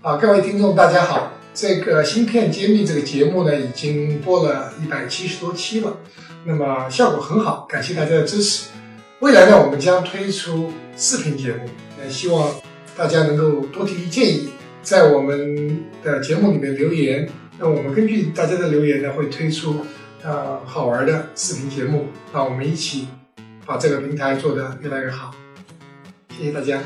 啊，各位听众，大家好！这个《芯片揭秘》这个节目呢，已经播了一百七十多期了，那么效果很好，感谢大家的支持。未来呢，我们将推出视频节目，也希望大家能够多提提建议，在我们的节目里面留言。那我们根据大家的留言呢，会推出呃好玩的视频节目，让我们一起把这个平台做得越来越好。谢谢大家。